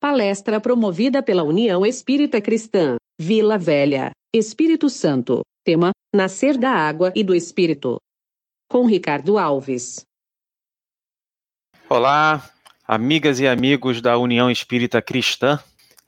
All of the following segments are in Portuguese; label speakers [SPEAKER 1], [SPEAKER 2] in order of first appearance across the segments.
[SPEAKER 1] Palestra promovida pela União Espírita Cristã, Vila Velha, Espírito Santo. Tema: Nascer da Água e do Espírito. Com Ricardo Alves.
[SPEAKER 2] Olá, amigas e amigos da União Espírita Cristã.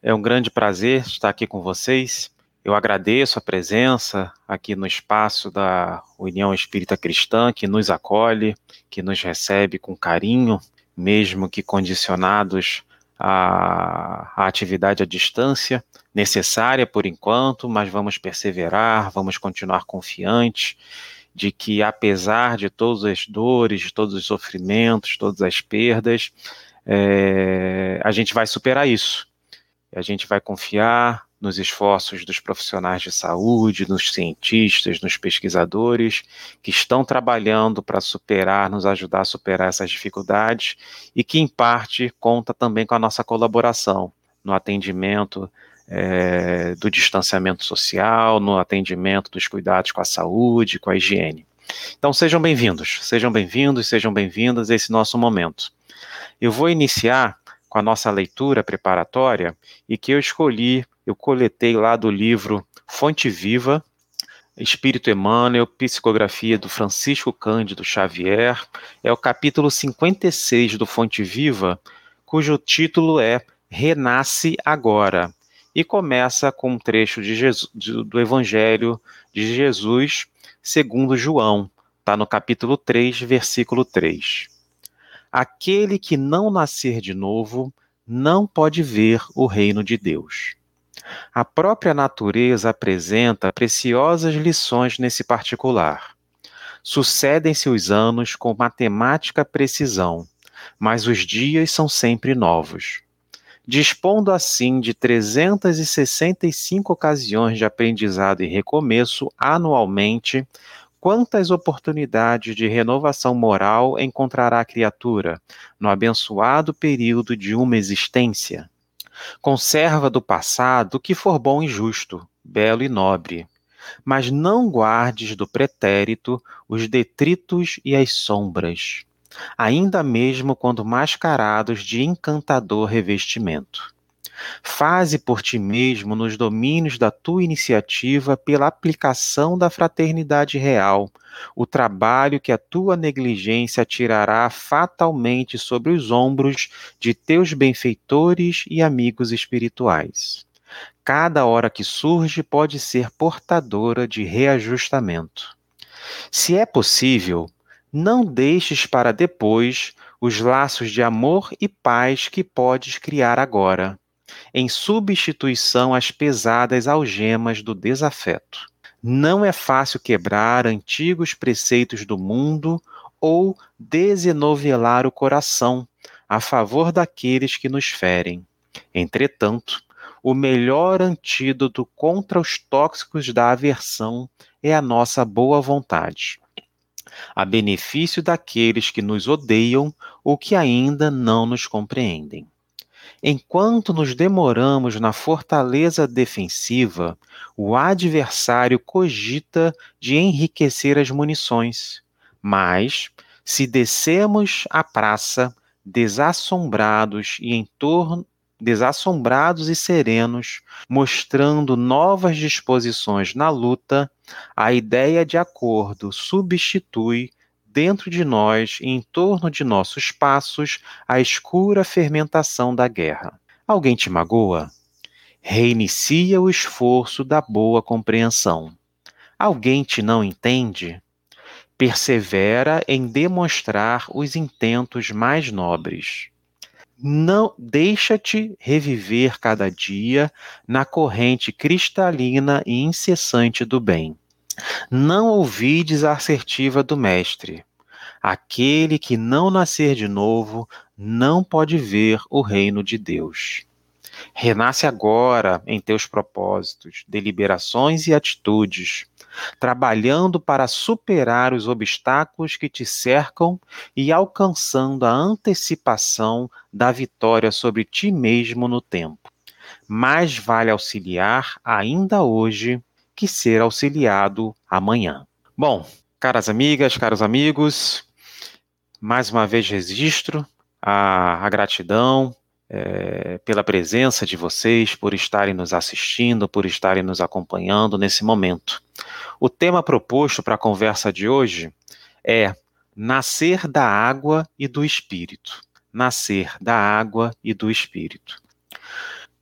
[SPEAKER 2] É um grande prazer estar aqui com vocês. Eu agradeço a presença aqui no espaço da União Espírita Cristã, que nos acolhe, que nos recebe com carinho, mesmo que condicionados a, a atividade à distância, necessária por enquanto, mas vamos perseverar, vamos continuar confiantes de que, apesar de todas as dores, de todos os sofrimentos, todas as perdas, é, a gente vai superar isso. A gente vai confiar nos esforços dos profissionais de saúde, nos cientistas, nos pesquisadores que estão trabalhando para superar, nos ajudar a superar essas dificuldades e que, em parte, conta também com a nossa colaboração no atendimento é, do distanciamento social, no atendimento dos cuidados com a saúde, com a higiene. Então, sejam bem-vindos, sejam bem-vindos, sejam bem-vindas a esse nosso momento. Eu vou iniciar com a nossa leitura preparatória e que eu escolhi eu coletei lá do livro Fonte Viva, Espírito Emmanuel, Psicografia do Francisco Cândido Xavier, é o capítulo 56 do Fonte Viva, cujo título é Renasce Agora, e começa com um trecho Jesus, do Evangelho de Jesus segundo João, está no capítulo 3, versículo 3. Aquele que não nascer de novo não pode ver o reino de Deus. A própria natureza apresenta preciosas lições nesse particular. Sucedem-se os anos com matemática precisão, mas os dias são sempre novos. Dispondo assim de 365 ocasiões de aprendizado e recomeço anualmente, quantas oportunidades de renovação moral encontrará a criatura no abençoado período de uma existência? Conserva do passado o que for bom e justo, belo e nobre. Mas não guardes do pretérito os detritos e as sombras, ainda mesmo quando mascarados de encantador revestimento. Faze por ti mesmo nos domínios da tua iniciativa pela aplicação da fraternidade real, o trabalho que a tua negligência tirará fatalmente sobre os ombros de teus benfeitores e amigos espirituais. Cada hora que surge pode ser portadora de reajustamento. Se é possível, não deixes para depois os laços de amor e paz que podes criar agora em substituição às pesadas algemas do desafeto. Não é fácil quebrar antigos preceitos do mundo ou desenovelar o coração a favor daqueles que nos ferem. Entretanto, o melhor antídoto contra os tóxicos da aversão é a nossa boa vontade, a benefício daqueles que nos odeiam ou que ainda não nos compreendem. Enquanto nos demoramos na fortaleza defensiva, o adversário cogita de enriquecer as munições. Mas, se descemos a praça, desassombrados e em torno desassombrados e serenos, mostrando novas disposições na luta, a ideia de acordo substitui dentro de nós e em torno de nossos passos a escura fermentação da guerra. Alguém te magoa? Reinicia o esforço da boa compreensão. Alguém te não entende? Persevera em demonstrar os intentos mais nobres. Não deixa-te reviver cada dia na corrente cristalina e incessante do bem. Não ouvides a assertiva do Mestre. Aquele que não nascer de novo não pode ver o reino de Deus. Renasce agora em teus propósitos, deliberações e atitudes, trabalhando para superar os obstáculos que te cercam e alcançando a antecipação da vitória sobre ti mesmo no tempo. Mais vale auxiliar ainda hoje que ser auxiliado amanhã. Bom, caras amigas, caros amigos, mais uma vez registro a, a gratidão é, pela presença de vocês, por estarem nos assistindo, por estarem nos acompanhando nesse momento. O tema proposto para a conversa de hoje é Nascer da água e do Espírito. Nascer da água e do Espírito.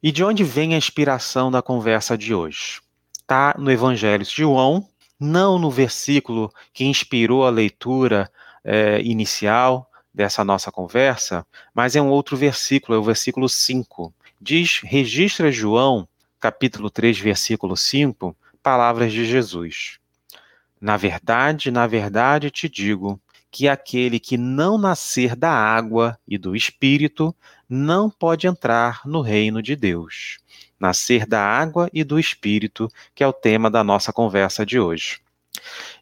[SPEAKER 2] E de onde vem a inspiração da conversa de hoje? Está no Evangelho de João, não no versículo que inspirou a leitura é, inicial dessa nossa conversa, mas é um outro versículo, é o versículo 5. Diz, registra João, capítulo 3, versículo 5, palavras de Jesus. Na verdade, na verdade te digo que aquele que não nascer da água e do espírito não pode entrar no reino de Deus. Nascer da água e do espírito, que é o tema da nossa conversa de hoje.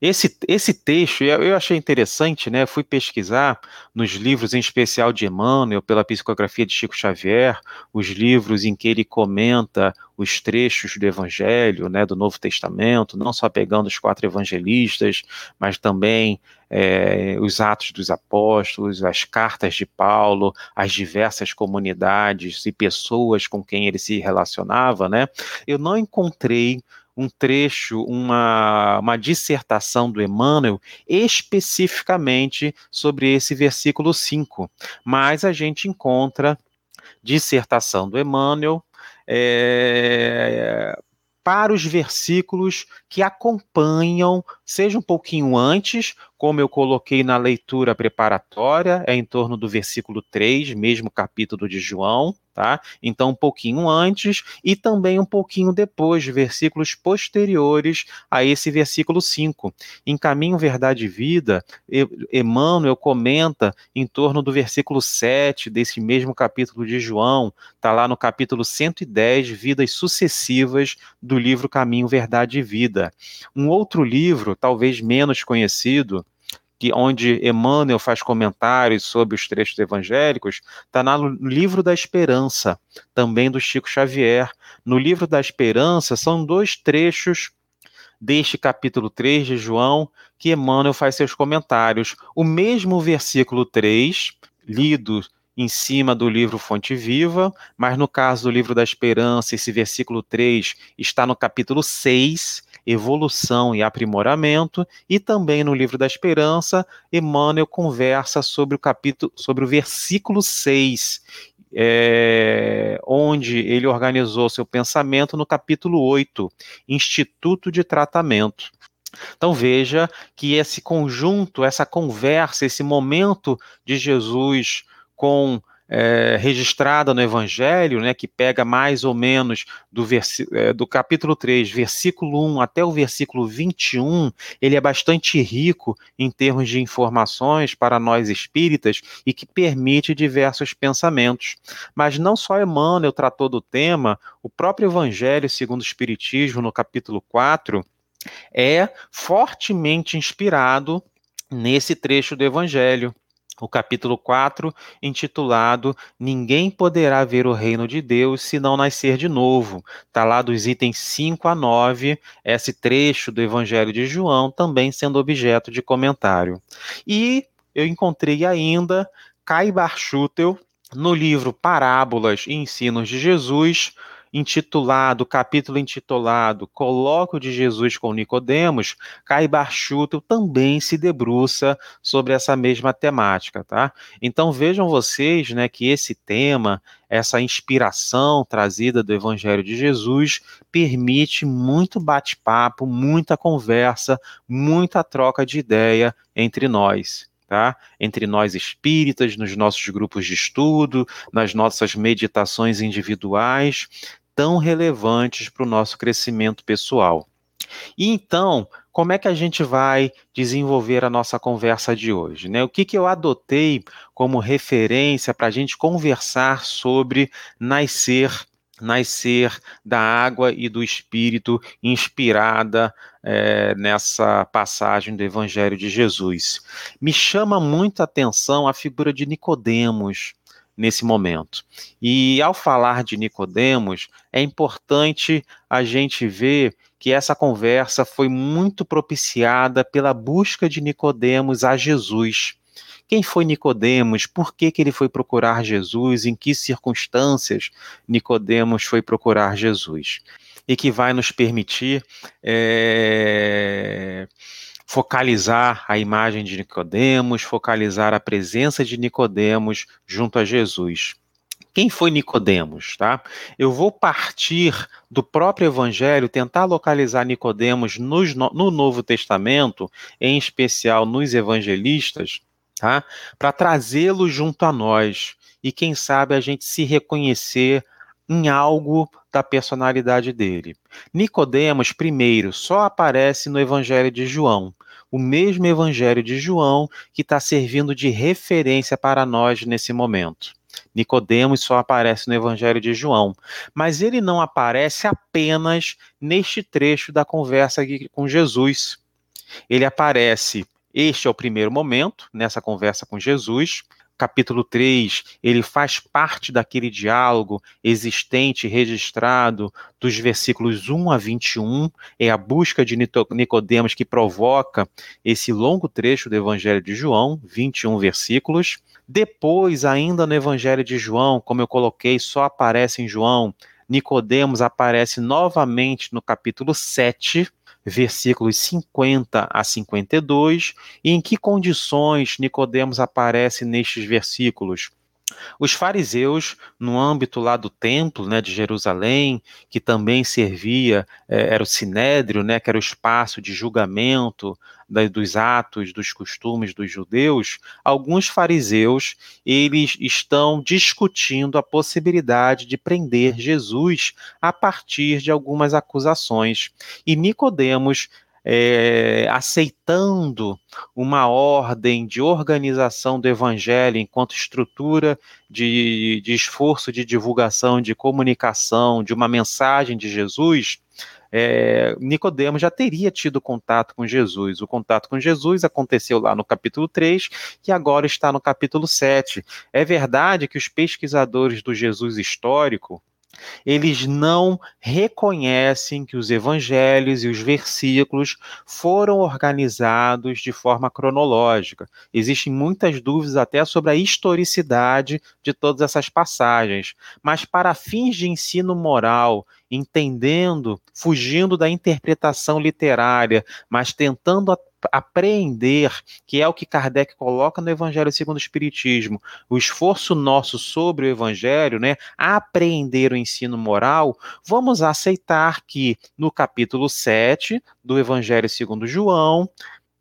[SPEAKER 2] Esse, esse texto eu achei interessante, né? Fui pesquisar nos livros, em especial de Emmanuel, pela psicografia de Chico Xavier, os livros em que ele comenta os trechos do Evangelho, né, do Novo Testamento, não só pegando os quatro evangelistas, mas também é, os Atos dos Apóstolos, as cartas de Paulo, as diversas comunidades e pessoas com quem ele se relacionava, né? Eu não encontrei um trecho, uma, uma dissertação do Emmanuel especificamente sobre esse versículo 5, mas a gente encontra dissertação do Emmanuel é, para os versículos que acompanham, seja um pouquinho antes, como eu coloquei na leitura preparatória, é em torno do versículo 3, mesmo capítulo de João, tá? Então, um pouquinho antes e também um pouquinho depois, versículos posteriores a esse versículo 5. Em Caminho, Verdade e Vida, Emmanuel comenta em torno do versículo 7 desse mesmo capítulo de João, tá lá no capítulo 110, Vidas Sucessivas, do livro Caminho, Verdade e Vida. Um outro livro, talvez menos conhecido, que, onde Emmanuel faz comentários sobre os trechos evangélicos, está no Livro da Esperança, também do Chico Xavier. No Livro da Esperança são dois trechos deste capítulo 3 de João que Emmanuel faz seus comentários. O mesmo versículo 3, lido em cima do livro Fonte Viva, mas no caso do livro da Esperança, esse versículo 3 está no capítulo 6, evolução e aprimoramento, e também no livro da Esperança, Emmanuel conversa sobre o capítulo, sobre o versículo 6, é, onde ele organizou seu pensamento no capítulo 8, Instituto de Tratamento. Então veja que esse conjunto, essa conversa, esse momento de Jesus com é, registrada no Evangelho, né, que pega mais ou menos do, é, do capítulo 3, versículo 1 até o versículo 21, ele é bastante rico em termos de informações para nós espíritas e que permite diversos pensamentos. Mas não só Emmanuel tratou do tema, o próprio Evangelho segundo o Espiritismo, no capítulo 4, é fortemente inspirado nesse trecho do Evangelho o capítulo 4, intitulado Ninguém poderá ver o reino de Deus se não nascer de novo. Está lá dos itens 5 a 9, esse trecho do Evangelho de João também sendo objeto de comentário. E eu encontrei ainda Kai Barchutel no livro Parábolas e Ensinos de Jesus, intitulado, capítulo intitulado Colóquio de Jesus com Nicodemos, Caibar Schutel também se debruça sobre essa mesma temática, tá? Então vejam vocês, né, que esse tema, essa inspiração trazida do Evangelho de Jesus permite muito bate-papo, muita conversa, muita troca de ideia entre nós. Tá? Entre nós espíritas, nos nossos grupos de estudo, nas nossas meditações individuais, tão relevantes para o nosso crescimento pessoal. E então, como é que a gente vai desenvolver a nossa conversa de hoje? Né? O que, que eu adotei como referência para a gente conversar sobre nascer nascer da água e do Espírito, inspirada é, nessa passagem do Evangelho de Jesus. Me chama muito a atenção a figura de Nicodemos nesse momento. E ao falar de Nicodemos, é importante a gente ver que essa conversa foi muito propiciada pela busca de Nicodemos a Jesus. Quem foi Nicodemos? Por que, que ele foi procurar Jesus? Em que circunstâncias Nicodemos foi procurar Jesus? E que vai nos permitir é, focalizar a imagem de Nicodemos, focalizar a presença de Nicodemos junto a Jesus. Quem foi Nicodemos, tá? Eu vou partir do próprio evangelho, tentar localizar Nicodemos nos, no Novo Testamento, em especial nos evangelistas, tá? Para trazê-lo junto a nós e quem sabe a gente se reconhecer em algo da personalidade dele. Nicodemos, primeiro, só aparece no Evangelho de João, o mesmo Evangelho de João que está servindo de referência para nós nesse momento. Nicodemos só aparece no Evangelho de João, mas ele não aparece apenas neste trecho da conversa com Jesus. Ele aparece, este é o primeiro momento, nessa conversa com Jesus, capítulo 3, ele faz parte daquele diálogo existente, registrado, dos versículos 1 a 21, é a busca de Nicodemos que provoca esse longo trecho do Evangelho de João, 21 versículos. Depois, ainda no Evangelho de João, como eu coloquei, só aparece em João, Nicodemos aparece novamente no capítulo 7, versículos 50 a 52, e em que condições Nicodemos aparece nestes versículos? Os fariseus, no âmbito lá do templo né, de Jerusalém, que também servia, é, era o sinédrio, né, que era o espaço de julgamento dos atos, dos costumes dos judeus, alguns fariseus, eles estão discutindo a possibilidade de prender Jesus a partir de algumas acusações. E Nicodemos é, aceitando uma ordem de organização do evangelho enquanto estrutura de, de esforço de divulgação, de comunicação de uma mensagem de Jesus, é, Nicodemo já teria tido contato com Jesus. O contato com Jesus aconteceu lá no capítulo 3 e agora está no capítulo 7. É verdade que os pesquisadores do Jesus histórico, eles não reconhecem que os evangelhos e os versículos foram organizados de forma cronológica. Existem muitas dúvidas até sobre a historicidade de todas essas passagens, mas para fins de ensino moral, entendendo, fugindo da interpretação literária, mas tentando apreender, que é o que Kardec coloca no Evangelho segundo o Espiritismo, o esforço nosso sobre o Evangelho, né, apreender o ensino moral, vamos aceitar que no capítulo 7 do Evangelho segundo João,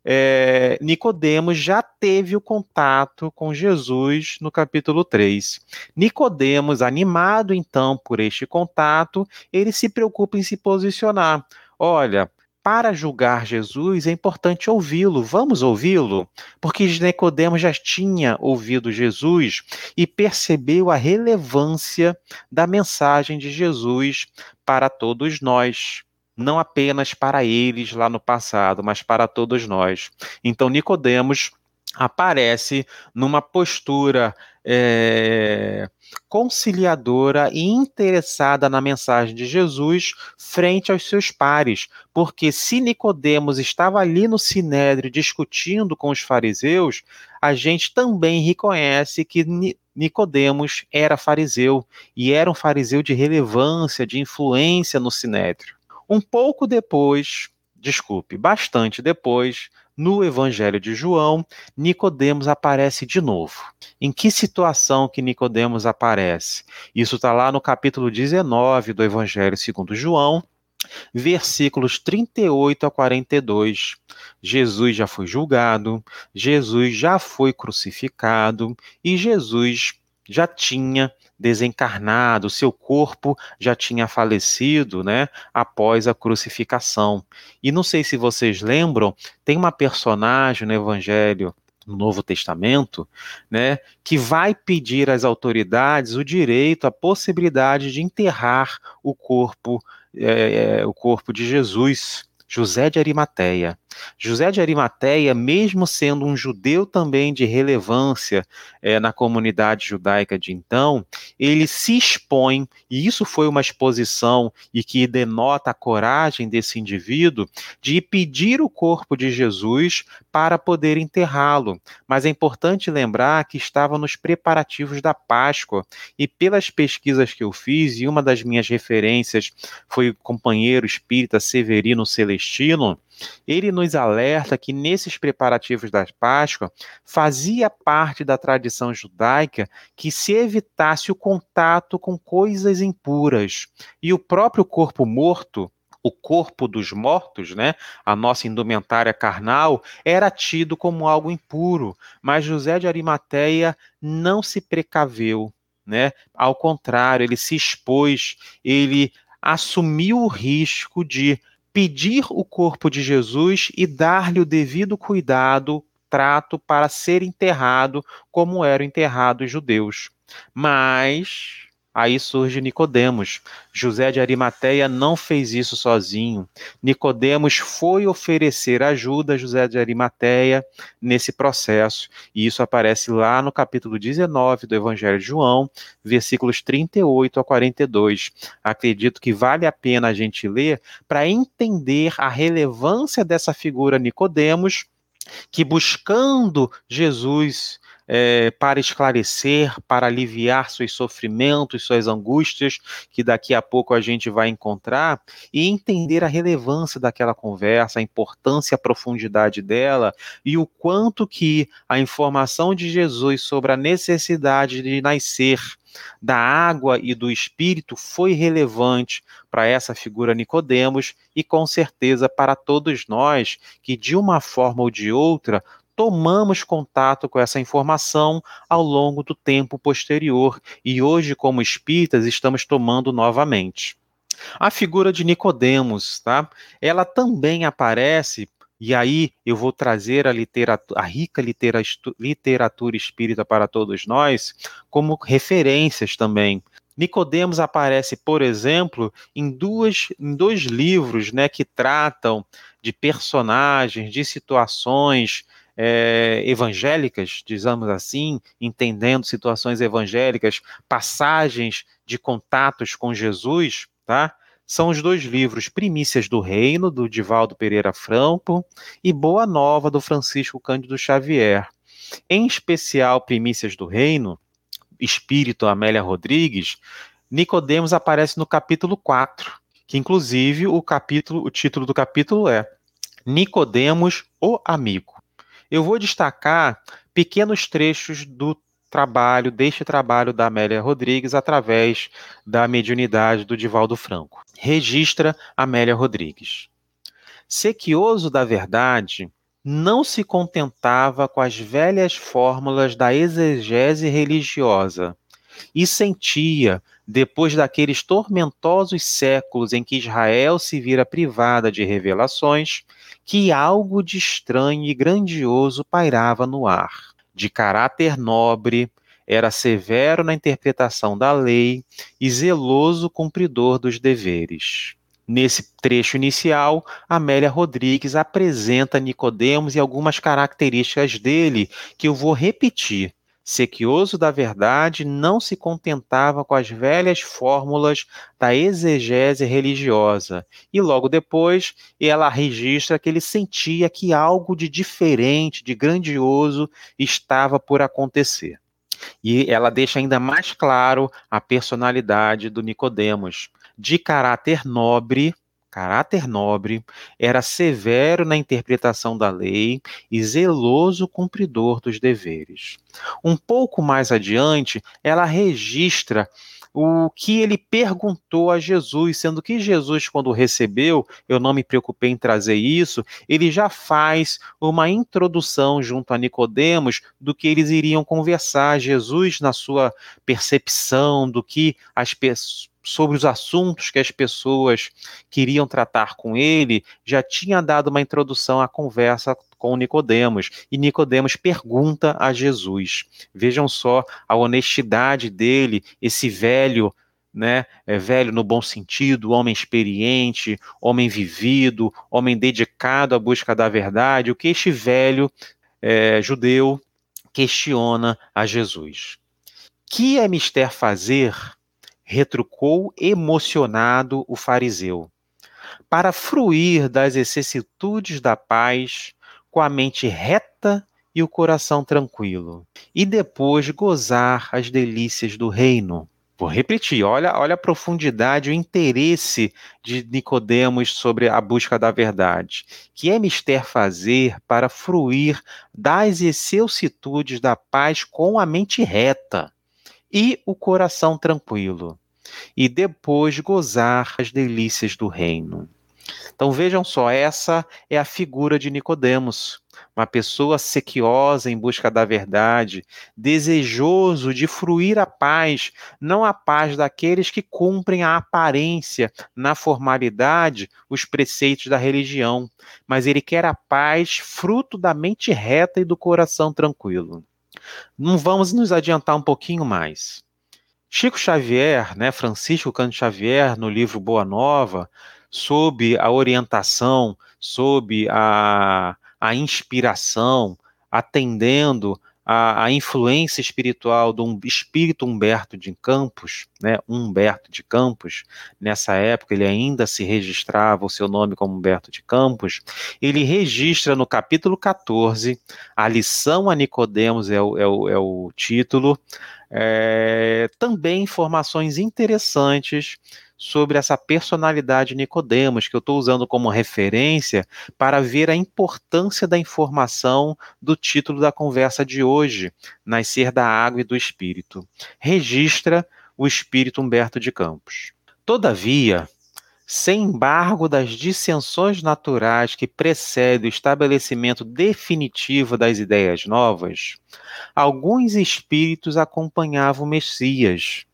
[SPEAKER 2] é, Nicodemos já teve o contato com Jesus no capítulo 3. Nicodemos, animado então por este contato, ele se preocupa em se posicionar. Olha, para julgar Jesus é importante ouvi-lo. Vamos ouvi-lo? Porque Nicodemos já tinha ouvido Jesus e percebeu a relevância da mensagem de Jesus para todos nós não apenas para eles lá no passado, mas para todos nós. Então Nicodemos aparece numa postura é, conciliadora e interessada na mensagem de Jesus frente aos seus pares, porque se Nicodemos estava ali no sinédrio discutindo com os fariseus, a gente também reconhece que Nicodemos era fariseu e era um fariseu de relevância, de influência no sinédrio. Um pouco depois, desculpe, bastante depois, no Evangelho de João, Nicodemos aparece de novo. Em que situação que Nicodemos aparece? Isso está lá no capítulo 19 do Evangelho segundo João, versículos 38 a 42. Jesus já foi julgado, Jesus já foi crucificado e Jesus já tinha desencarnado, seu corpo já tinha falecido, né, após a crucificação. E não sei se vocês lembram, tem uma personagem no Evangelho no Novo Testamento, né, que vai pedir às autoridades o direito, a possibilidade de enterrar o corpo, é, o corpo de Jesus. José de Arimateia. José de Arimateia, mesmo sendo um judeu também de relevância é, na comunidade judaica de então, ele se expõe, e isso foi uma exposição e que denota a coragem desse indivíduo de pedir o corpo de Jesus para poder enterrá-lo. Mas é importante lembrar que estava nos preparativos da Páscoa, e pelas pesquisas que eu fiz, e uma das minhas referências foi o companheiro espírita Severino Celestino ele nos alerta que nesses preparativos da Páscoa fazia parte da tradição judaica que se evitasse o contato com coisas impuras. E o próprio corpo morto, o corpo dos mortos, né, a nossa indumentária carnal, era tido como algo impuro, mas José de Arimateia não se precaveu, né? Ao contrário, ele se expôs, ele assumiu o risco de pedir o corpo de Jesus e dar-lhe o devido cuidado, trato para ser enterrado como eram enterrados os judeus. Mas Aí surge Nicodemos. José de Arimateia não fez isso sozinho. Nicodemos foi oferecer ajuda a José de Arimateia nesse processo. E isso aparece lá no capítulo 19 do Evangelho de João, versículos 38 a 42. Acredito que vale a pena a gente ler para entender a relevância dessa figura Nicodemos que buscando Jesus é, para esclarecer, para aliviar seus sofrimentos, suas angústias, que daqui a pouco a gente vai encontrar, e entender a relevância daquela conversa, a importância, a profundidade dela e o quanto que a informação de Jesus sobre a necessidade de nascer da água e do espírito foi relevante para essa figura Nicodemos e com certeza para todos nós que de uma forma ou de outra tomamos contato com essa informação ao longo do tempo posterior e hoje, como espíritas, estamos tomando novamente. A figura de Nicodemos, tá? Ela também aparece e aí eu vou trazer a, literatura, a rica literatura espírita para todos nós como referências também. Nicodemos aparece, por exemplo, em, duas, em dois livros né, que tratam de personagens, de situações é, evangélicas, dizemos assim, entendendo situações evangélicas, passagens de contatos com Jesus, tá? São os dois livros Primícias do Reino, do Divaldo Pereira Franco, e Boa Nova, do Francisco Cândido Xavier. Em especial, Primícias do Reino, Espírito Amélia Rodrigues, Nicodemos aparece no capítulo 4, que inclusive o capítulo, o título do capítulo é Nicodemos, o amigo eu vou destacar pequenos trechos do trabalho, deste trabalho da Amélia Rodrigues, através da mediunidade do Divaldo Franco. Registra Amélia Rodrigues. Sequioso da verdade, não se contentava com as velhas fórmulas da exegese religiosa e sentia, depois daqueles tormentosos séculos em que Israel se vira privada de revelações, que algo de estranho e grandioso pairava no ar. De caráter nobre, era severo na interpretação da lei e zeloso cumpridor dos deveres. Nesse trecho inicial, Amélia Rodrigues apresenta Nicodemos e algumas características dele que eu vou repetir Sequioso da verdade, não se contentava com as velhas fórmulas da exegese religiosa. E logo depois, ela registra que ele sentia que algo de diferente, de grandioso, estava por acontecer. E ela deixa ainda mais claro a personalidade do Nicodemos, de caráter nobre, caráter nobre, era severo na interpretação da lei e zeloso cumpridor dos deveres. Um pouco mais adiante, ela registra o que ele perguntou a Jesus, sendo que Jesus, quando recebeu, eu não me preocupei em trazer isso, ele já faz uma introdução junto a Nicodemos do que eles iriam conversar. Jesus, na sua percepção do que as pessoas sobre os assuntos que as pessoas queriam tratar com ele, já tinha dado uma introdução à conversa com Nicodemos, e Nicodemos pergunta a Jesus. Vejam só a honestidade dele, esse velho né? É velho no bom sentido, homem experiente, homem vivido, homem dedicado à busca da verdade. O que este velho é, judeu questiona a Jesus. Que é mister fazer? Retrucou emocionado o fariseu. Para fruir das vicissitudes da paz, com a mente reta e o coração tranquilo, e depois gozar as delícias do reino. Vou repetir, olha, olha a profundidade, o interesse de Nicodemos sobre a busca da verdade. Que é mister fazer para fruir das excelsitudes da paz com a mente reta e o coração tranquilo, e depois gozar as delícias do reino. Então vejam só, essa é a figura de Nicodemos, uma pessoa sequiosa em busca da verdade, desejoso de fruir a paz, não a paz daqueles que cumprem a aparência, na formalidade, os preceitos da religião, mas ele quer a paz fruto da mente reta e do coração tranquilo. Não vamos nos adiantar um pouquinho mais. Chico Xavier, né, Francisco Canto Xavier, no livro Boa Nova, sob a orientação, sob a, a inspiração, atendendo a, a, influência espiritual do espírito Humberto de Campos, né, Humberto de Campos, nessa época ele ainda se registrava o seu nome como Humberto de Campos, ele registra no capítulo 14, a lição a Nicodemos é o, é o, é o título, é, também informações interessantes sobre essa personalidade Nicodemos, que eu estou usando como referência para ver a importância da informação do título da conversa de hoje, Nascer da Água e do Espírito. Registra o espírito Humberto de Campos. Todavia, sem embargo das dissensões naturais que precedem o estabelecimento definitivo das ideias novas, alguns espíritos acompanhavam Messias,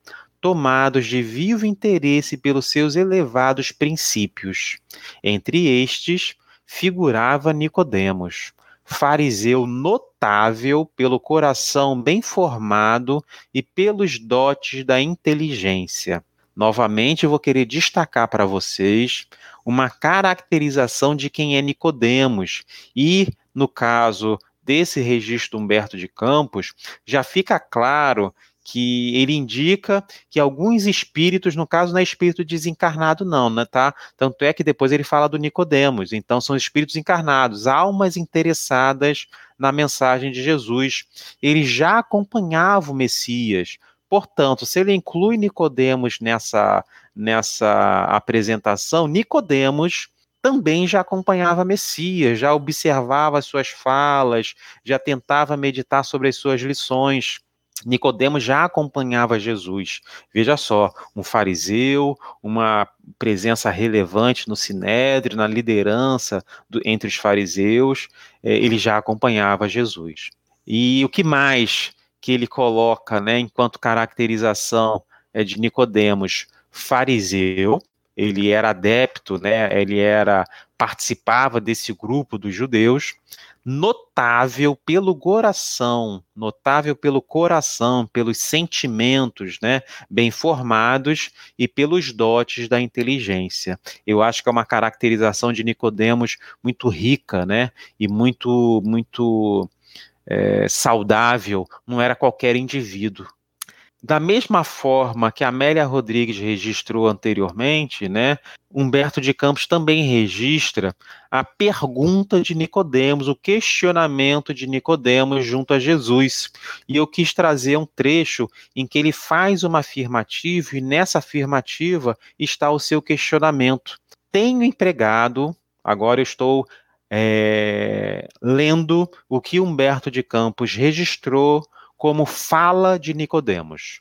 [SPEAKER 2] tomados de vivo interesse pelos seus elevados princípios. Entre estes figurava Nicodemos, fariseu notável pelo coração bem formado e pelos dotes da inteligência. Novamente vou querer destacar para vocês uma caracterização de quem é Nicodemos e, no caso desse registro Humberto de Campos, já fica claro que ele indica que alguns espíritos, no caso não é espírito desencarnado não, né, tá? Tanto é que depois ele fala do Nicodemos, então são espíritos encarnados, almas interessadas na mensagem de Jesus. Ele já acompanhava o Messias. Portanto, se ele inclui Nicodemos nessa nessa apresentação, Nicodemos também já acompanhava Messias, já observava as suas falas, já tentava meditar sobre as suas lições. Nicodemos já acompanhava Jesus. Veja só, um fariseu, uma presença relevante no sinédrio, na liderança do, entre os fariseus, eh, ele já acompanhava Jesus. E o que mais que ele coloca, né, enquanto caracterização é, de Nicodemos, fariseu, ele era adepto, né, ele era participava desse grupo dos judeus, notável pelo coração, notável pelo coração, pelos sentimentos, né, bem formados e pelos dotes da inteligência. Eu acho que é uma caracterização de Nicodemos muito rica, né, e muito muito é, saudável. Não era qualquer indivíduo. Da mesma forma que Amélia Rodrigues registrou anteriormente, né, Humberto de Campos também registra a pergunta de Nicodemos, o questionamento de Nicodemos junto a Jesus. E eu quis trazer um trecho em que ele faz uma afirmativa e nessa afirmativa está o seu questionamento. Tenho empregado, agora eu estou é, lendo o que Humberto de Campos registrou como fala de Nicodemos.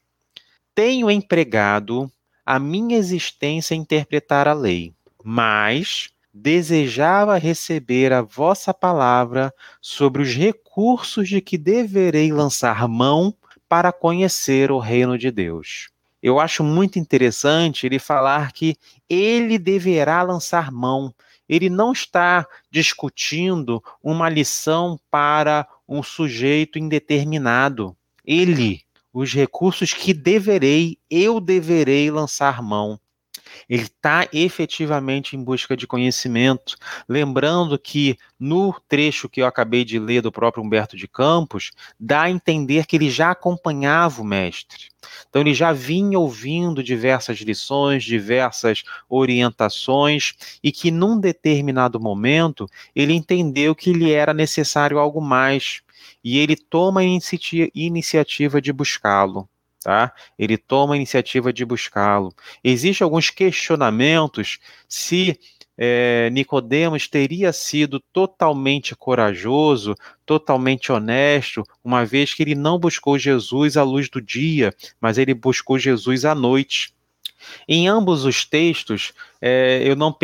[SPEAKER 2] Tenho empregado a minha existência interpretar a lei, mas desejava receber a vossa palavra sobre os recursos de que deverei lançar mão para conhecer o reino de Deus. Eu acho muito interessante ele falar que ele deverá lançar mão. Ele não está discutindo uma lição para um sujeito indeterminado. Ele, os recursos que deverei, eu deverei lançar mão. Ele está efetivamente em busca de conhecimento. Lembrando que no trecho que eu acabei de ler do próprio Humberto de Campos, dá a entender que ele já acompanhava o mestre. Então, ele já vinha ouvindo diversas lições, diversas orientações, e que num determinado momento ele entendeu que lhe era necessário algo mais. E ele toma a iniciativa de buscá-lo tá? Ele toma a iniciativa de buscá-lo. Existem alguns questionamentos se é, Nicodemos teria sido totalmente corajoso, totalmente honesto, uma vez que ele não buscou Jesus à luz do dia, mas ele buscou Jesus à noite. Em ambos os textos, é, eu não,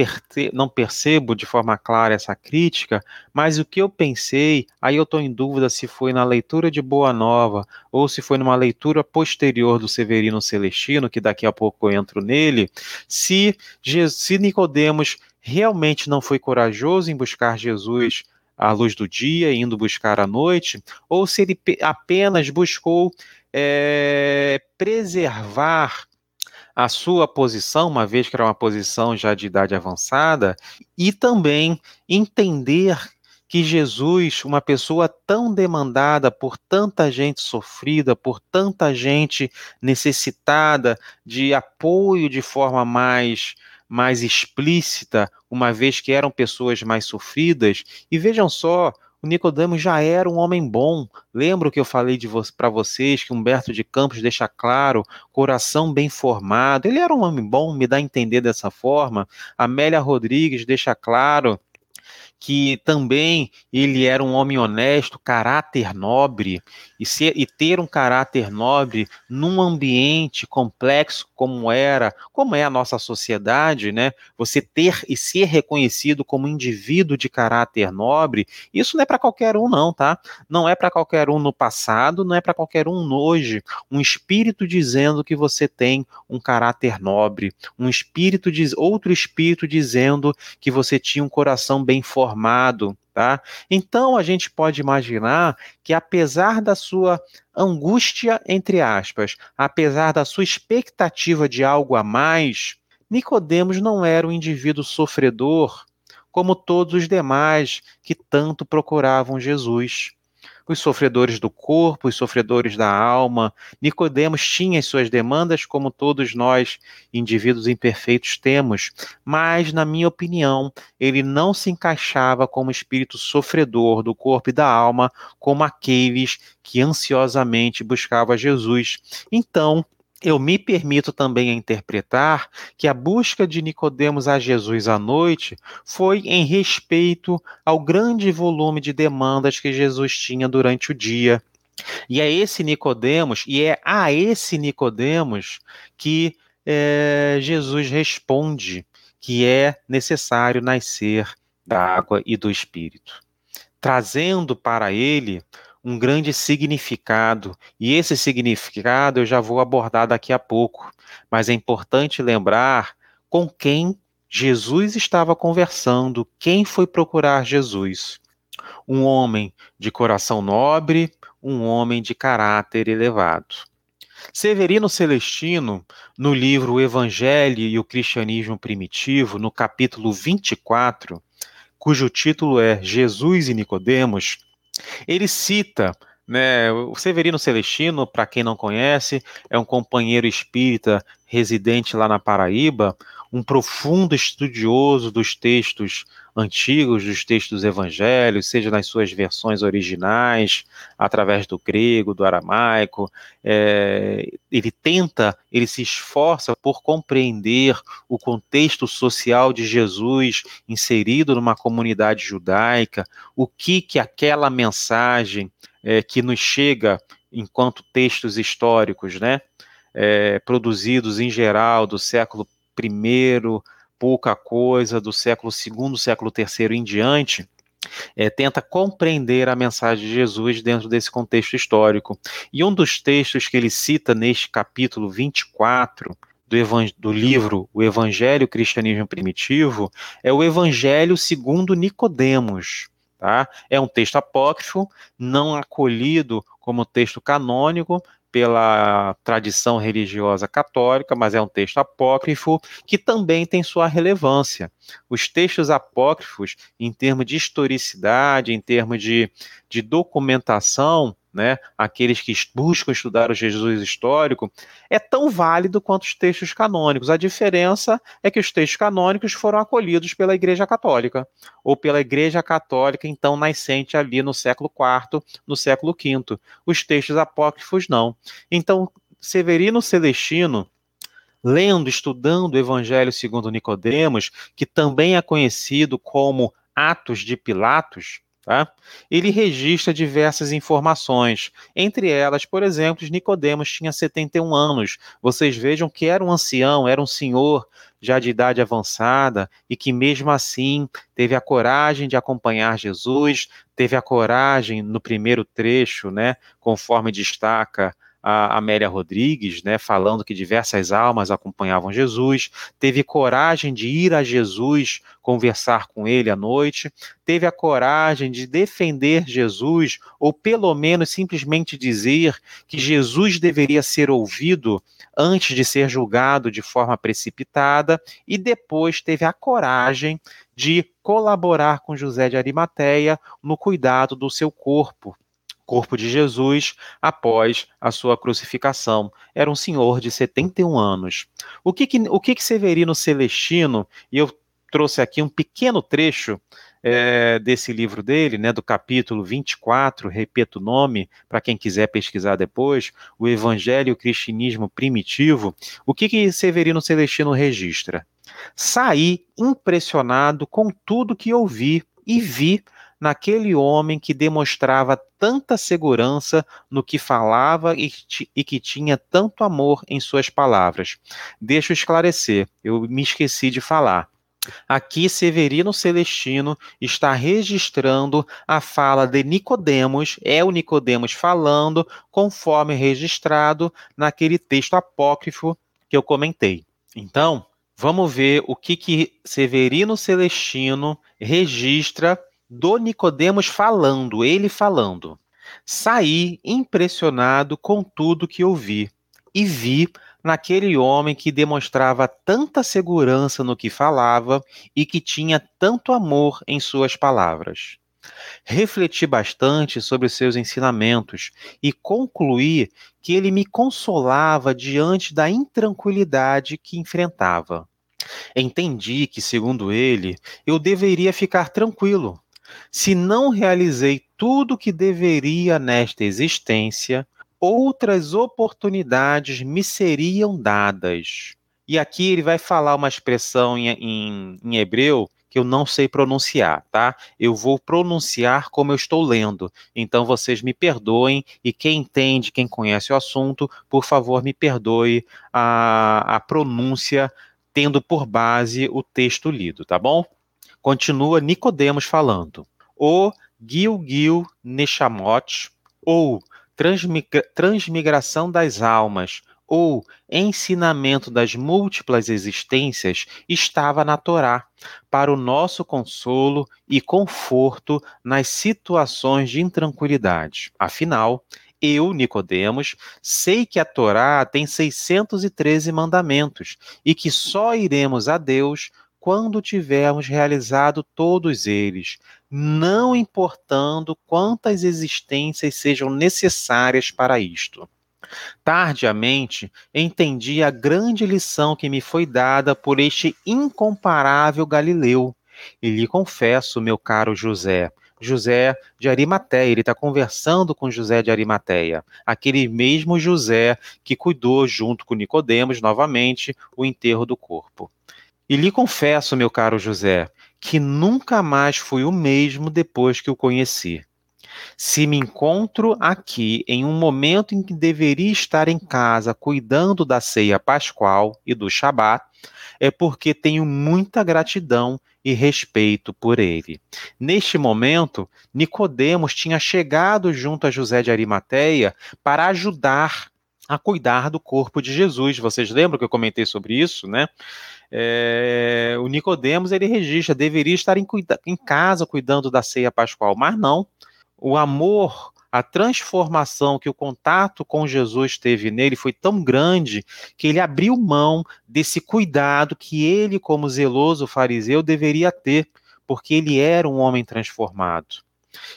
[SPEAKER 2] não, percebo de forma clara essa crítica, mas o que eu pensei, aí eu estou em dúvida se foi na leitura de Boa Nova ou se foi numa leitura posterior do Severino Celestino, que daqui a pouco eu entro nele, se, se Nicodemos realmente não foi corajoso em buscar Jesus à luz do dia, indo buscar à noite, ou se ele apenas buscou é, preservar a sua posição, uma vez que era uma posição já de idade avançada, e também entender que Jesus, uma pessoa tão demandada por tanta gente sofrida, por tanta gente necessitada de apoio de forma mais mais explícita, uma vez que eram pessoas mais sofridas, e vejam só, o Nicodemos já era um homem bom. Lembro que eu falei vo para vocês que Humberto de Campos deixa claro, coração bem formado. Ele era um homem bom, me dá a entender dessa forma. Amélia Rodrigues deixa claro que também ele era um homem honesto, caráter nobre, e, ser, e ter um caráter nobre num ambiente complexo como era, como é a nossa sociedade, né? Você ter e ser reconhecido como indivíduo de caráter nobre, isso não é para qualquer um, não, tá? Não é para qualquer um no passado, não é para qualquer um hoje. Um espírito dizendo que você tem um caráter nobre, um espírito diz outro espírito dizendo que você tinha um coração bem forte formado, tá? Então a gente pode imaginar que apesar da sua angústia entre aspas, apesar da sua expectativa de algo a mais, Nicodemos não era um indivíduo sofredor como todos os demais que tanto procuravam Jesus os sofredores do corpo, os sofredores da alma. Nicodemos tinha as suas demandas, como todos nós, indivíduos imperfeitos, temos, mas, na minha opinião, ele não se encaixava como espírito sofredor do corpo e da alma, como aqueles que ansiosamente buscavam Jesus. Então, eu me permito também interpretar que a busca de Nicodemos a Jesus à noite foi em respeito ao grande volume de demandas que Jesus tinha durante o dia. E é esse Nicodemos, e é a esse Nicodemos que é, Jesus responde que é necessário nascer da água e do Espírito, trazendo para ele um grande significado, e esse significado eu já vou abordar daqui a pouco, mas é importante lembrar com quem Jesus estava conversando, quem foi procurar Jesus. Um homem de coração nobre, um homem de caráter elevado. Severino Celestino, no livro O Evangelho e o Cristianismo Primitivo, no capítulo 24, cujo título é Jesus e Nicodemos, ele cita né, o Severino Celestino, para quem não conhece, é um companheiro espírita residente lá na Paraíba, um profundo estudioso dos textos antigos, dos textos evangélicos, seja nas suas versões originais, através do grego, do aramaico. É, ele tenta, ele se esforça por compreender o contexto social de Jesus inserido numa comunidade judaica, o que que aquela mensagem é, que nos chega enquanto textos históricos, né? É, produzidos em geral do século primeiro, pouca coisa do século segundo, século terceiro em diante, é, tenta compreender a mensagem de Jesus dentro desse contexto histórico. E um dos textos que ele cita neste capítulo 24 do, do livro O Evangelho Cristianismo Primitivo é o Evangelho segundo Nicodemos. Tá? É um texto apócrifo, não acolhido como texto canônico, pela tradição religiosa católica, mas é um texto apócrifo que também tem sua relevância. Os textos apócrifos, em termos de historicidade, em termos de, de documentação, né, aqueles que buscam estudar o Jesus histórico, é tão válido quanto os textos canônicos. A diferença é que os textos canônicos foram acolhidos pela Igreja Católica, ou pela Igreja Católica, então nascente ali no século IV, no século V. Os textos apócrifos não. Então, Severino Celestino, lendo, estudando o Evangelho segundo Nicodemos, que também é conhecido como Atos de Pilatos, Tá? Ele registra diversas informações, entre elas, por exemplo, Nicodemos tinha 71 anos. Vocês vejam que era um ancião, era um senhor já de idade avançada e que mesmo assim teve a coragem de acompanhar Jesus, teve a coragem no primeiro trecho, né, conforme destaca a Amélia Rodrigues, né, falando que diversas almas acompanhavam Jesus, teve coragem de ir a Jesus conversar com ele à noite, teve a coragem de defender Jesus, ou pelo menos simplesmente dizer que Jesus deveria ser ouvido antes de ser julgado de forma precipitada, e depois teve a coragem de colaborar com José de Arimateia no cuidado do seu corpo corpo de Jesus após a sua crucificação. Era um senhor de 71 anos. O que que, o que, que Severino Celestino, e eu trouxe aqui um pequeno trecho é, desse livro dele, né, do capítulo 24, repito o nome, para quem quiser pesquisar depois, o Evangelho e o Cristianismo Primitivo, o que, que Severino Celestino registra? Saí impressionado com tudo que ouvi e vi naquele homem que demonstrava tanta segurança no que falava e, e, que tinha tanto amor em suas palavras. Deixa eu esclarecer, eu me esqueci de falar. Aqui Severino Celestino está registrando a fala de Nicodemos, é o Nicodemos falando, conforme registrado naquele texto apócrifo que eu comentei. Então, vamos ver o que que Severino Celestino registra do Nicodemos falando, ele falando. Saí impressionado com tudo que ouvi e vi naquele homem que demonstrava tanta segurança no que falava e que tinha tanto amor em suas palavras. Refleti bastante sobre seus ensinamentos e concluí que ele me consolava diante da intranquilidade que enfrentava. Entendi que, segundo ele, eu deveria ficar tranquilo, se não realizei tudo o que deveria nesta existência, outras oportunidades me seriam dadas. E aqui ele vai falar uma expressão em, em, em hebreu que eu não sei pronunciar, tá? Eu vou pronunciar como eu estou lendo. Então vocês me perdoem e quem entende, quem conhece o assunto, por favor me perdoe a, a pronúncia tendo por base o texto lido, tá bom? Continua Nicodemos falando. O Gil-Gil Neshamot, ou transmigra transmigração das almas, ou ensinamento das múltiplas existências estava na Torá, para o nosso consolo e conforto nas situações de intranquilidade. Afinal, eu, Nicodemos, sei que a Torá tem 613 mandamentos e que só iremos a Deus quando tivermos realizado todos eles, não importando quantas existências sejam necessárias para isto. Tardiamente, entendi a grande lição que me foi dada por este incomparável Galileu. E lhe confesso, meu caro José, José de Arimateia, ele está conversando com José de Arimateia, aquele mesmo José que cuidou, junto com Nicodemos, novamente, o enterro do corpo. E lhe confesso, meu caro José, que nunca mais fui o mesmo depois que o conheci. Se me encontro aqui em um momento em que deveria estar em casa cuidando da ceia pascual e do Shabat, é porque tenho muita gratidão e respeito por ele. Neste momento, Nicodemos tinha chegado junto a José de Arimateia para ajudar a cuidar do corpo de Jesus. Vocês lembram que eu comentei sobre isso, né? É, o Nicodemos ele registra, deveria estar em, em casa cuidando da ceia pascual, mas não. O amor a transformação que o contato com Jesus teve nele foi tão grande que ele abriu mão desse cuidado que ele, como zeloso fariseu, deveria ter, porque ele era um homem transformado.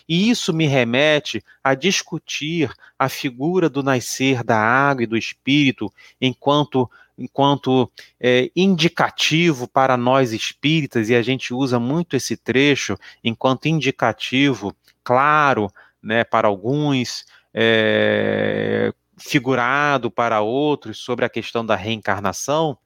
[SPEAKER 2] E isso me remete a discutir a figura do nascer da água e do espírito enquanto enquanto é, indicativo para nós espíritas, e a gente usa muito esse trecho enquanto indicativo, claro, né, para alguns, é, figurado para outros sobre a questão da reencarnação,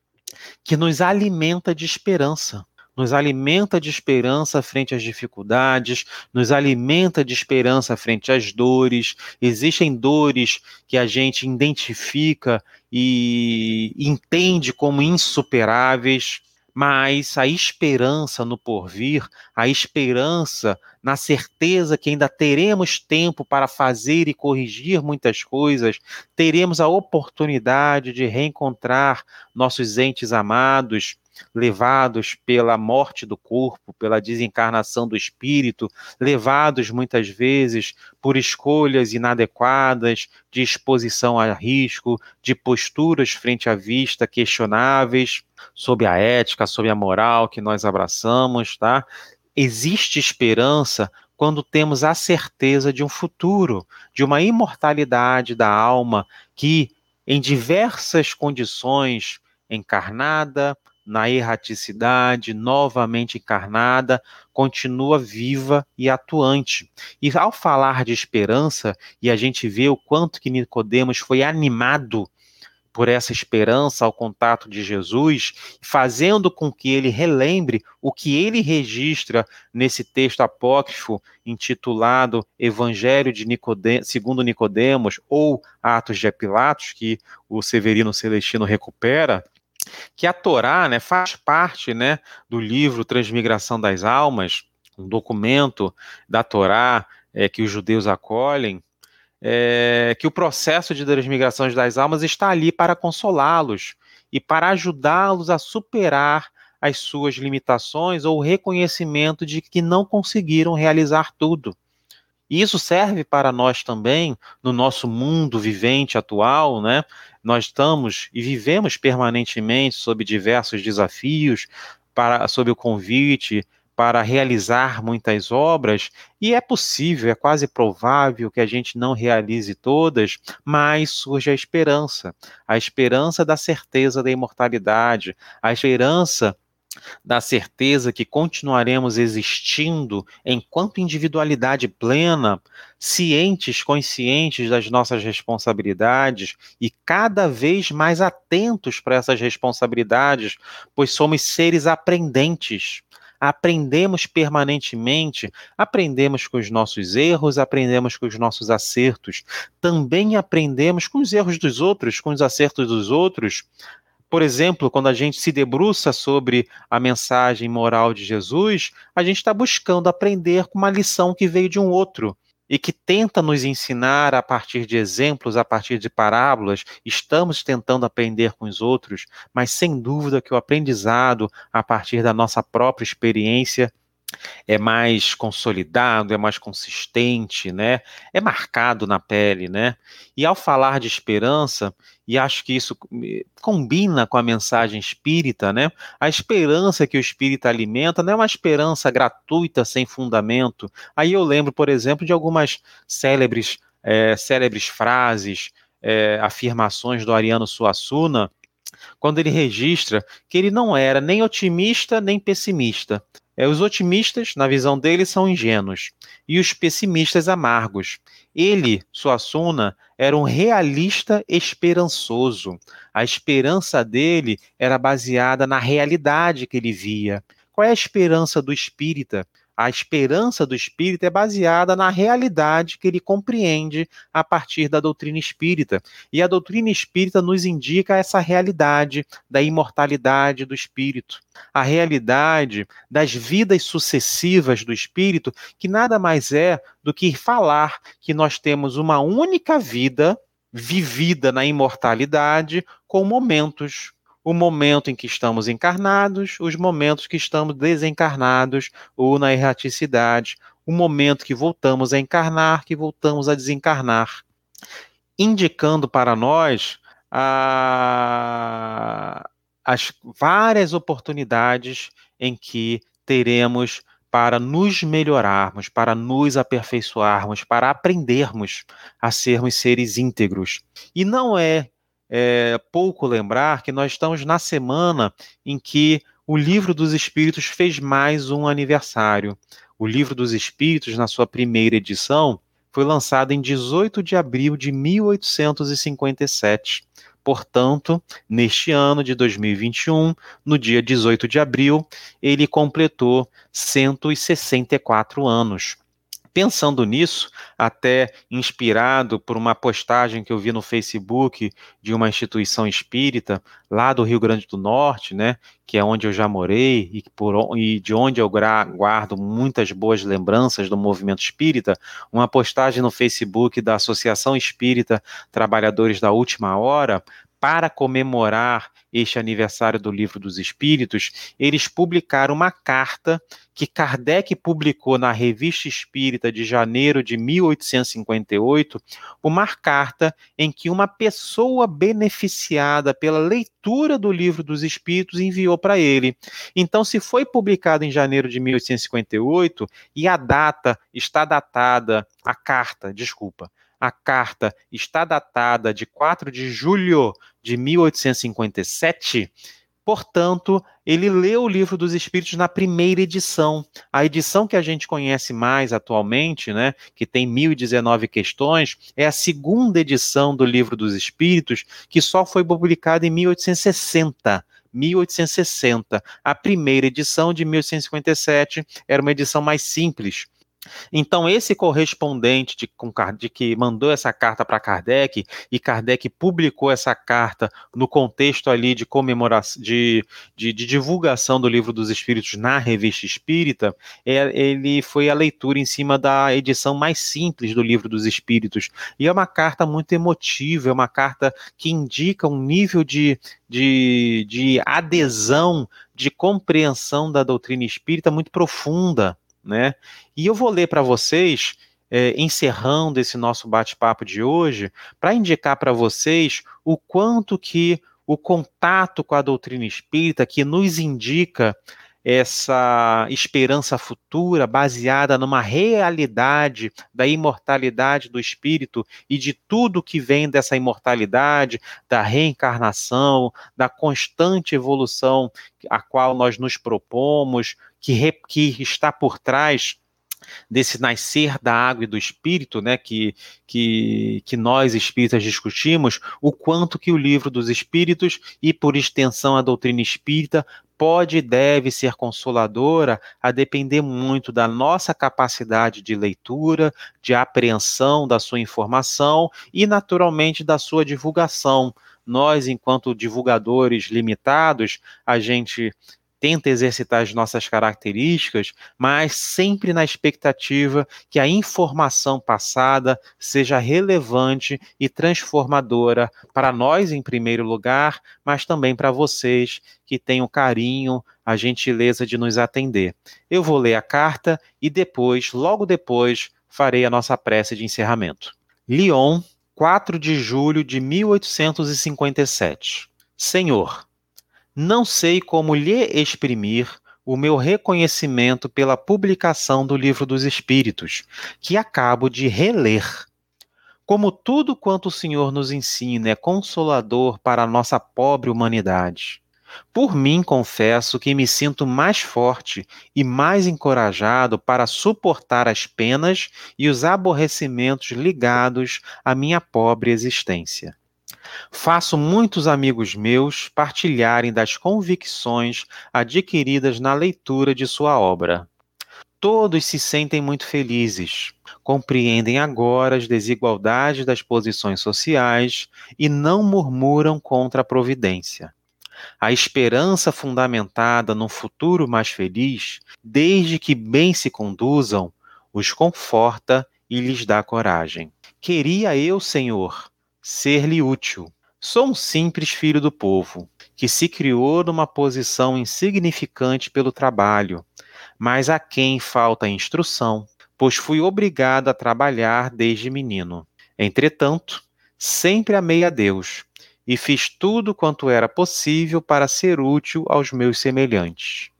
[SPEAKER 2] que nos alimenta de esperança nos alimenta de esperança frente às dificuldades, nos alimenta de esperança frente às dores. Existem dores que a gente identifica e entende como insuperáveis, mas a esperança no porvir, a esperança na certeza que ainda teremos tempo para fazer e corrigir muitas coisas, teremos a oportunidade de reencontrar nossos entes amados, levados pela morte do corpo, pela desencarnação do espírito, levados muitas vezes por escolhas inadequadas, de exposição a risco, de posturas frente à vista questionáveis, sob a ética, sob a moral que nós abraçamos, tá? Existe esperança quando temos a certeza de um futuro, de uma imortalidade da alma que, em diversas condições, encarnada, na erraticidade, novamente encarnada, continua viva e atuante. E ao falar de esperança, e a gente vê o quanto que Nicodemos foi animado por essa esperança ao contato de Jesus, fazendo com que ele relembre o que ele registra nesse texto apócrifo intitulado Evangelho de Nicodemos, segundo Nicodemos ou Atos de Pilatos, que o Severino Celestino recupera, que a Torá né, faz parte né, do livro Transmigração das Almas, um documento da Torá é, que os judeus acolhem, é, que o processo de transmigração das almas está ali para consolá-los e para ajudá-los a superar as suas limitações ou o reconhecimento de que não conseguiram realizar tudo. E isso serve para nós também no nosso mundo vivente atual, né? Nós estamos e vivemos permanentemente sob diversos desafios, para, sob o convite para realizar muitas obras, e é possível, é quase provável que a gente não realize todas, mas surge a esperança, a esperança da certeza da imortalidade, a esperança da certeza que continuaremos existindo enquanto individualidade plena, cientes, conscientes das nossas responsabilidades e cada vez mais atentos para essas responsabilidades, pois somos seres aprendentes. Aprendemos permanentemente, aprendemos com os nossos erros, aprendemos com os nossos acertos, também aprendemos com os erros dos outros, com os acertos dos outros, por exemplo, quando a gente se debruça sobre a mensagem moral de Jesus, a gente está buscando aprender com uma lição que veio de um outro e que tenta nos ensinar a partir de exemplos, a partir de parábolas. Estamos tentando aprender com os outros, mas sem dúvida que o aprendizado a partir da nossa própria experiência é mais consolidado, é mais consistente, né? É marcado na pele, né? E ao falar de esperança, e acho que isso combina com a mensagem espírita, né? A esperança que o espírito alimenta não é uma esperança gratuita, sem fundamento. Aí eu lembro, por exemplo, de algumas célebres, é, célebres frases, é, afirmações do Ariano Suassuna, quando ele registra que ele não era nem otimista nem pessimista, os otimistas, na visão dele, são ingênuos e os pessimistas amargos. Ele, Suassuna, era um realista esperançoso. A esperança dele era baseada na realidade que ele via. Qual é a esperança do espírita? A esperança do espírita é baseada na realidade que ele compreende a partir da doutrina espírita. E a doutrina espírita nos indica essa realidade da imortalidade do espírito, a realidade das vidas sucessivas do espírito, que nada mais é do que falar que nós temos uma única vida vivida na imortalidade com momentos o momento em que estamos encarnados, os momentos que estamos desencarnados ou na erraticidade, o momento que voltamos a encarnar, que voltamos a desencarnar, indicando para nós a, as várias oportunidades em que teremos para nos melhorarmos, para nos aperfeiçoarmos, para aprendermos a sermos seres íntegros. E não é é pouco lembrar que nós estamos na semana em que o Livro dos Espíritos fez mais um aniversário. O Livro dos Espíritos, na sua primeira edição, foi lançado em 18 de abril de 1857. Portanto, neste ano de 2021, no dia 18 de abril, ele completou 164 anos. Pensando nisso, até inspirado por uma postagem que eu vi no Facebook de uma instituição espírita lá do Rio Grande do Norte, né, que é onde eu já morei e, por, e de onde eu guardo muitas boas lembranças do movimento espírita, uma postagem no Facebook da Associação Espírita Trabalhadores da Última Hora, para comemorar este aniversário do Livro dos Espíritos, eles publicaram uma carta que Kardec publicou na Revista Espírita de janeiro de 1858, uma carta em que uma pessoa beneficiada pela leitura do Livro dos Espíritos enviou para ele. Então, se foi publicado em janeiro de 1858 e a data está datada, a carta, desculpa, a carta está datada de 4 de julho de 1857, portanto, ele leu o Livro dos Espíritos na primeira edição. A edição que a gente conhece mais atualmente, né, que tem 1019 questões, é a segunda edição do Livro dos Espíritos, que só foi publicada em 1860. 1860. A primeira edição de 1857 era uma edição mais simples, então, esse correspondente de, com, de que mandou essa carta para Kardec, e Kardec publicou essa carta no contexto ali de comemoração, de, de, de divulgação do Livro dos Espíritos na Revista Espírita, é, ele foi a leitura em cima da edição mais simples do Livro dos Espíritos. E é uma carta muito emotiva, é uma carta que indica um nível de, de, de adesão, de compreensão da doutrina espírita muito profunda né? E eu vou ler para vocês, é, encerrando esse nosso bate-papo de hoje, para indicar para vocês o quanto que o contato com a doutrina espírita, que nos indica essa esperança futura baseada numa realidade da imortalidade do espírito e de tudo que vem dessa imortalidade, da reencarnação, da constante evolução a qual nós nos propomos, que, re, que está por trás desse nascer da água e do espírito, né, que, que, que nós espíritas discutimos, o quanto que o livro dos espíritos e por extensão a doutrina espírita pode e deve ser consoladora a depender muito da nossa capacidade de leitura, de apreensão da sua informação e, naturalmente, da sua divulgação. Nós, enquanto divulgadores limitados, a gente tenta exercitar as nossas características, mas sempre na expectativa que a informação passada seja relevante e transformadora para nós, em primeiro lugar, mas também para vocês que têm o carinho, a gentileza de nos atender. Eu vou ler a carta e depois, logo depois, farei a nossa prece de encerramento. Lyon, 4 de julho de 1857. Senhor, não sei como lhe exprimir o meu reconhecimento pela publicação do Livro dos Espíritos, que acabo de reler. Como tudo quanto o Senhor nos ensina é consolador para a nossa pobre humanidade. Por mim, confesso que me sinto mais forte e mais encorajado para suportar as penas e os aborrecimentos ligados à minha pobre existência. Faço muitos amigos meus partilharem das convicções adquiridas na leitura de sua obra. Todos se sentem muito felizes, compreendem agora as desigualdades das posições sociais e não murmuram contra a providência. A esperança fundamentada num futuro mais feliz, desde que bem se conduzam, os conforta e lhes dá coragem. Queria eu, Senhor, ser-lhe útil. Sou um simples filho do povo. que se criou numa posição insignificante pelo trabalho, mas a quem falta instrução, pois fui obrigado a trabalhar desde menino. Entretanto, sempre amei a Deus e fiz tudo quanto era possível para ser útil aos meus semelhantes.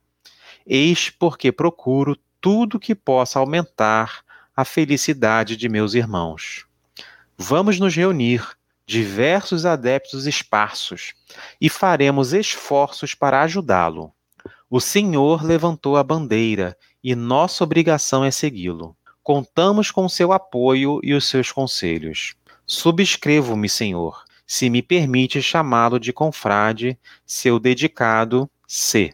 [SPEAKER 2] Eis porque procuro tudo que possa aumentar a felicidade de meus irmãos. Vamos nos reunir, diversos adeptos esparsos, e faremos esforços para ajudá-lo. O Senhor levantou a bandeira e nossa obrigação é segui-lo. Contamos com seu apoio e os seus conselhos. Subscrevo-me, Senhor, se me permite chamá-lo de confrade, seu dedicado C.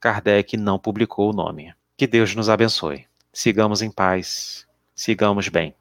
[SPEAKER 2] Kardec não publicou o nome. Que Deus nos abençoe. Sigamos em paz. Sigamos bem.